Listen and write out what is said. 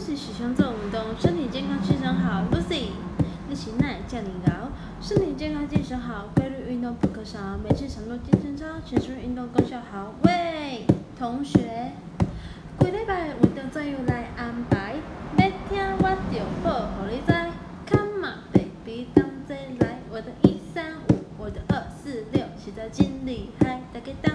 是喜欢做运动，身体健康，精神好。Lucy，你是哪这么搞？身体健康，精神好，规律运动不可少。每次上路健身操，全身运动功效好。喂，同学，规礼拜运动怎样来安排？每天我就好，互你知。Come on，baby，当真来。我的一三五，我的二四六，实在真厉害，大家。